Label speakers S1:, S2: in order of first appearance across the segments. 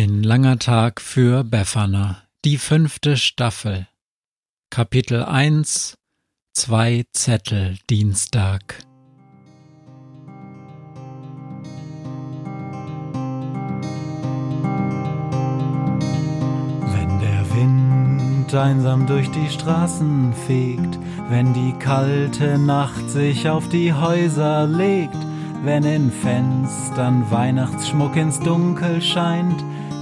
S1: Ein langer Tag für Befana. Die fünfte Staffel. Kapitel 1 Zwei Zettel Dienstag.
S2: Wenn der Wind einsam durch die Straßen fegt, wenn die kalte Nacht sich auf die Häuser legt, wenn in Fenstern Weihnachtsschmuck ins Dunkel scheint,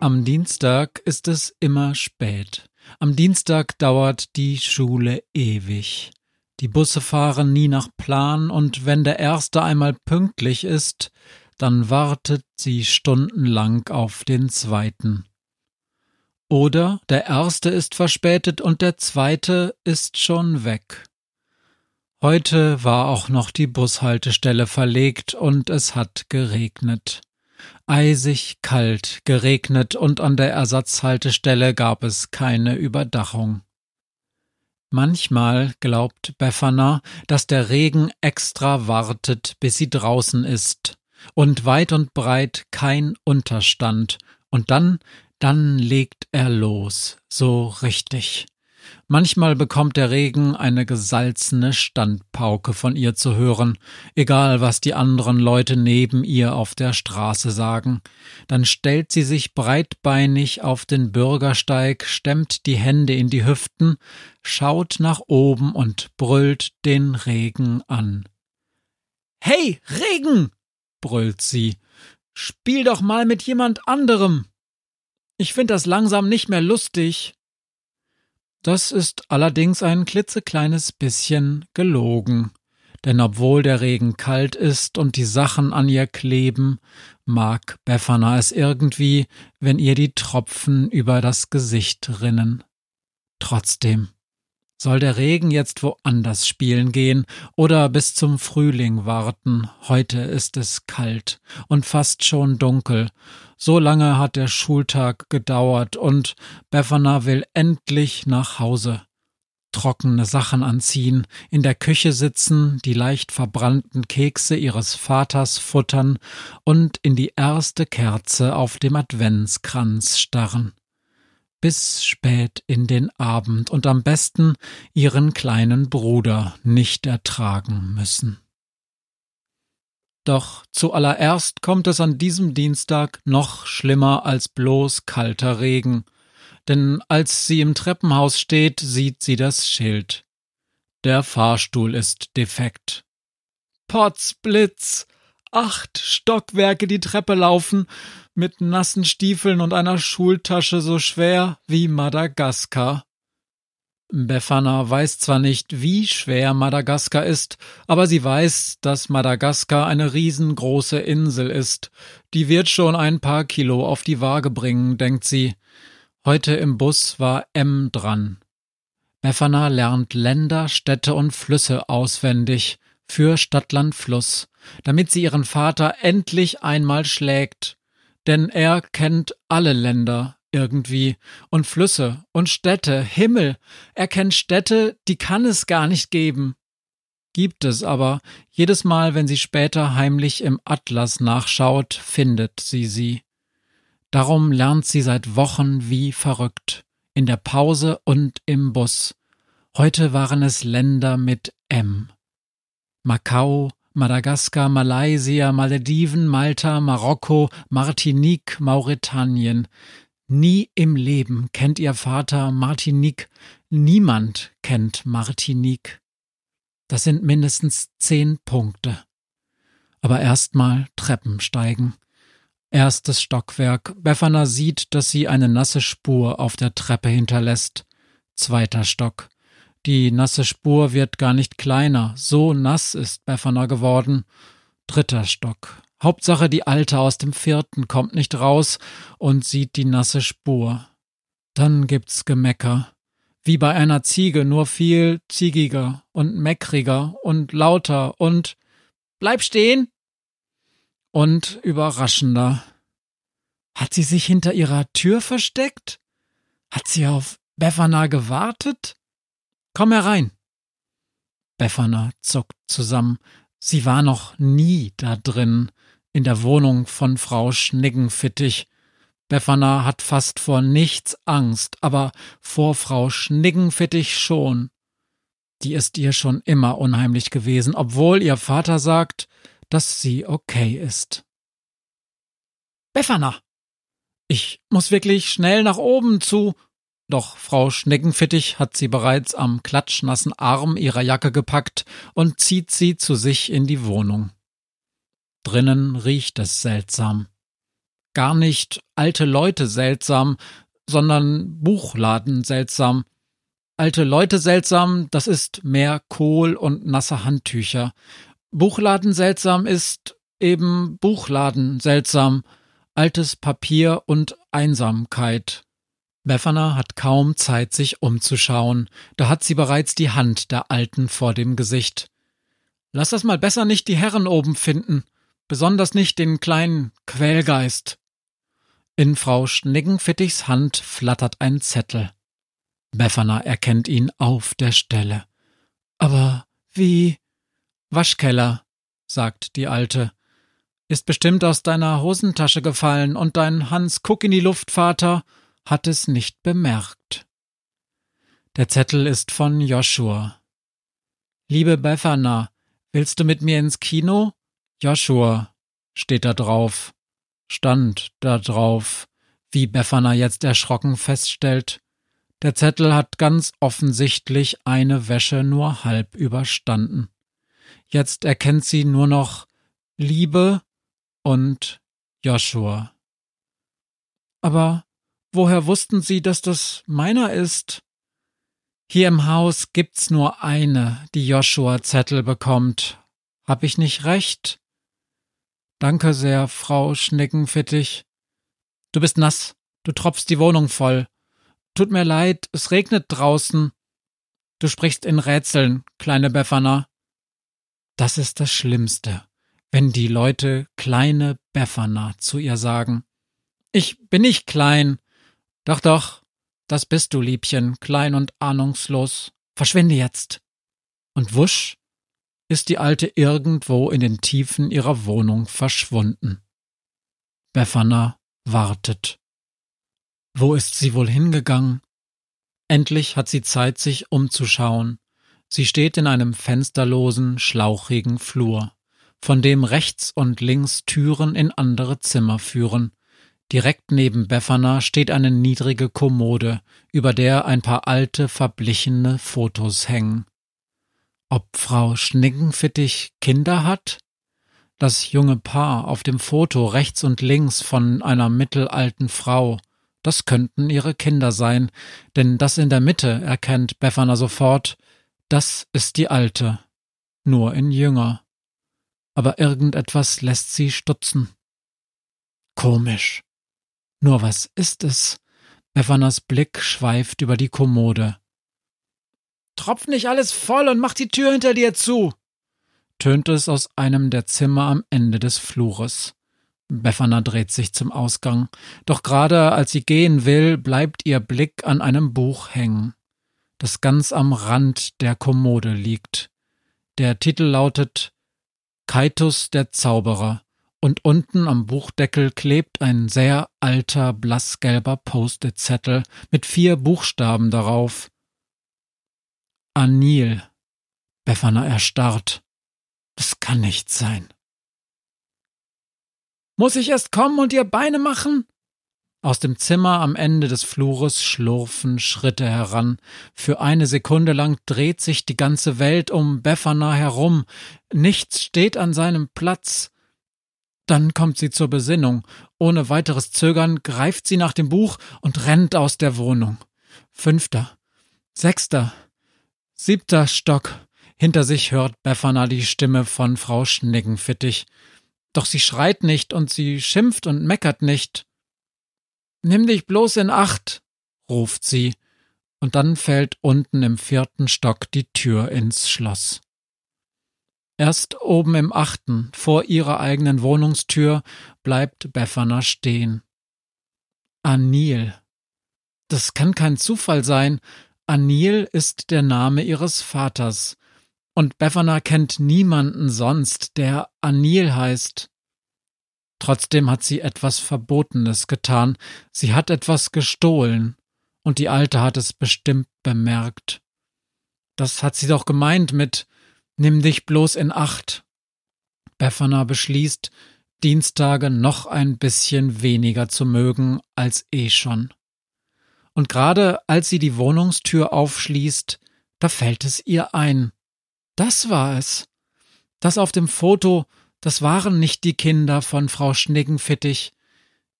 S1: Am Dienstag ist es immer spät. Am Dienstag dauert die Schule ewig. Die Busse fahren nie nach Plan und wenn der erste einmal pünktlich ist, dann wartet sie stundenlang auf den zweiten. Oder der erste ist verspätet und der zweite ist schon weg. Heute war auch noch die Bushaltestelle verlegt und es hat geregnet. Eisig kalt, geregnet und an der Ersatzhaltestelle gab es keine Überdachung. Manchmal glaubt Befana, dass der Regen extra wartet, bis sie draußen ist, und weit und breit kein Unterstand, und dann, dann legt er los, so richtig. Manchmal bekommt der Regen eine gesalzene Standpauke von ihr zu hören, egal was die anderen Leute neben ihr auf der Straße sagen. Dann stellt sie sich breitbeinig auf den Bürgersteig, stemmt die Hände in die Hüften, schaut nach oben und brüllt den Regen an. Hey, Regen! brüllt sie. Spiel doch mal mit jemand anderem. Ich find das langsam nicht mehr lustig. Das ist allerdings ein klitzekleines bisschen gelogen, denn obwohl der Regen kalt ist und die Sachen an ihr kleben, mag Befana es irgendwie, wenn ihr die Tropfen über das Gesicht rinnen. Trotzdem. Soll der Regen jetzt woanders spielen gehen oder bis zum Frühling warten? Heute ist es kalt und fast schon dunkel. So lange hat der Schultag gedauert und Befana will endlich nach Hause. Trockene Sachen anziehen, in der Küche sitzen, die leicht verbrannten Kekse ihres Vaters futtern und in die erste Kerze auf dem Adventskranz starren bis spät in den Abend und am besten ihren kleinen Bruder nicht ertragen müssen. Doch zuallererst kommt es an diesem Dienstag noch schlimmer als bloß kalter Regen, denn als sie im Treppenhaus steht, sieht sie das Schild. Der Fahrstuhl ist defekt. Potzblitz! Acht Stockwerke die Treppe laufen, mit nassen Stiefeln und einer Schultasche so schwer wie Madagaskar. Befana weiß zwar nicht, wie schwer Madagaskar ist, aber sie weiß, dass Madagaskar eine riesengroße Insel ist. Die wird schon ein paar Kilo auf die Waage bringen, denkt sie. Heute im Bus war M dran. Befana lernt Länder, Städte und Flüsse auswendig für Stadtland Fluss, damit sie ihren Vater endlich einmal schlägt denn er kennt alle Länder irgendwie und Flüsse und Städte, Himmel. Er kennt Städte, die kann es gar nicht geben. Gibt es aber, jedes Mal, wenn sie später heimlich im Atlas nachschaut, findet sie sie. Darum lernt sie seit Wochen wie verrückt, in der Pause und im Bus. Heute waren es Länder mit M. Macau, Madagaskar, Malaysia, Malediven, Malta, Marokko, Martinique, Mauretanien. Nie im Leben kennt ihr Vater Martinique. Niemand kennt Martinique. Das sind mindestens zehn Punkte. Aber erstmal Treppen steigen. Erstes Stockwerk. Befana sieht, dass sie eine nasse Spur auf der Treppe hinterlässt. Zweiter Stock. Die nasse Spur wird gar nicht kleiner, so nass ist Befana geworden. Dritter Stock. Hauptsache die Alte aus dem vierten kommt nicht raus und sieht die nasse Spur. Dann gibt's Gemecker. Wie bei einer Ziege, nur viel ziegiger und meckriger und lauter und Bleib stehen! Und überraschender. Hat sie sich hinter ihrer Tür versteckt? Hat sie auf Befana gewartet? Komm herein. Befana zuckt zusammen. Sie war noch nie da drin, in der Wohnung von Frau Schniggenfittich. Befana hat fast vor nichts Angst, aber vor Frau Schniggenfittich schon. Die ist ihr schon immer unheimlich gewesen, obwohl ihr Vater sagt, dass sie okay ist. Befana! Ich muss wirklich schnell nach oben zu doch Frau Schneckenfittich hat sie bereits am klatschnassen Arm ihrer Jacke gepackt und zieht sie zu sich in die Wohnung. Drinnen riecht es seltsam. Gar nicht alte Leute seltsam, sondern Buchladen seltsam. Alte Leute seltsam, das ist mehr Kohl und nasse Handtücher. Buchladen seltsam ist eben Buchladen seltsam, altes Papier und Einsamkeit. Befana hat kaum Zeit, sich umzuschauen, da hat sie bereits die Hand der Alten vor dem Gesicht. Lass das mal besser nicht die Herren oben finden, besonders nicht den kleinen Quälgeist. In Frau Schniggenfittichs Hand flattert ein Zettel. Befana erkennt ihn auf der Stelle. Aber wie? Waschkeller, sagt die Alte. Ist bestimmt aus deiner Hosentasche gefallen und dein Hans Kuck in die Luft, Vater, hat es nicht bemerkt. Der Zettel ist von Joshua. Liebe Befana, willst du mit mir ins Kino? Joshua, steht da drauf. Stand da drauf, wie Befana jetzt erschrocken feststellt. Der Zettel hat ganz offensichtlich eine Wäsche nur halb überstanden. Jetzt erkennt sie nur noch Liebe und Joshua. Aber Woher wussten Sie, dass das meiner ist? Hier im Haus gibt's nur eine, die Joshua Zettel bekommt. Hab ich nicht recht? Danke sehr, Frau Schneckenfittich. Du bist nass, du tropfst die Wohnung voll. Tut mir leid, es regnet draußen. Du sprichst in Rätseln, kleine Befana. Das ist das Schlimmste, wenn die Leute kleine Befana zu ihr sagen. Ich bin nicht klein, doch, doch, das bist du, Liebchen, klein und ahnungslos. Verschwinde jetzt. Und wusch ist die Alte irgendwo in den Tiefen ihrer Wohnung verschwunden. Befana wartet. Wo ist sie wohl hingegangen? Endlich hat sie Zeit, sich umzuschauen. Sie steht in einem fensterlosen, schlauchigen Flur, von dem rechts und links Türen in andere Zimmer führen. Direkt neben Befana steht eine niedrige Kommode, über der ein paar alte, verblichene Fotos hängen. Ob Frau Schnickenfittich Kinder hat? Das junge Paar auf dem Foto rechts und links von einer mittelalten Frau, das könnten ihre Kinder sein, denn das in der Mitte erkennt Befana sofort, das ist die alte, nur in jünger. Aber irgendetwas lässt sie stutzen. Komisch. Nur was ist es? Befanas Blick schweift über die Kommode. Tropf nicht alles voll und mach die Tür hinter dir zu, tönt es aus einem der Zimmer am Ende des Flures. Befana dreht sich zum Ausgang, doch gerade als sie gehen will, bleibt ihr Blick an einem Buch hängen, das ganz am Rand der Kommode liegt. Der Titel lautet Kaitus der Zauberer und unten am Buchdeckel klebt ein sehr alter, blassgelber Post-it-Zettel mit vier Buchstaben darauf. Anil. Befana erstarrt. Das kann nicht sein. Muss ich erst kommen und ihr Beine machen? Aus dem Zimmer am Ende des Flures schlurfen Schritte heran. Für eine Sekunde lang dreht sich die ganze Welt um Befana herum. Nichts steht an seinem Platz. Dann kommt sie zur Besinnung. Ohne weiteres Zögern greift sie nach dem Buch und rennt aus der Wohnung. Fünfter, sechster, siebter Stock. Hinter sich hört Befana die Stimme von Frau Schneckenfittich. Doch sie schreit nicht und sie schimpft und meckert nicht. Nimm dich bloß in Acht, ruft sie, und dann fällt unten im vierten Stock die Tür ins Schloss. Erst oben im achten, vor ihrer eigenen Wohnungstür, bleibt Befana stehen. Anil. Das kann kein Zufall sein. Anil ist der Name ihres Vaters. Und Befana kennt niemanden sonst, der Anil heißt. Trotzdem hat sie etwas Verbotenes getan. Sie hat etwas gestohlen. Und die Alte hat es bestimmt bemerkt. Das hat sie doch gemeint mit Nimm dich bloß in Acht. Befana beschließt, Dienstage noch ein bisschen weniger zu mögen als eh schon. Und gerade als sie die Wohnungstür aufschließt, da fällt es ihr ein. Das war es. Das auf dem Foto, das waren nicht die Kinder von Frau Schniggenfittich.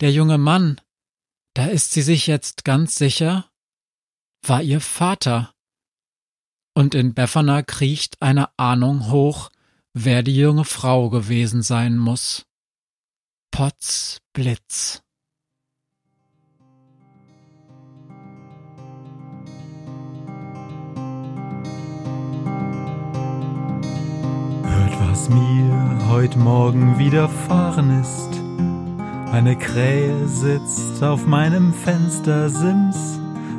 S1: Der junge Mann, da ist sie sich jetzt ganz sicher, war ihr Vater und in Befana kriecht eine Ahnung hoch, wer die junge Frau gewesen sein muss. Potz Blitz.
S2: Hört, was mir heut Morgen widerfahren ist. Eine Krähe sitzt auf meinem Fenstersims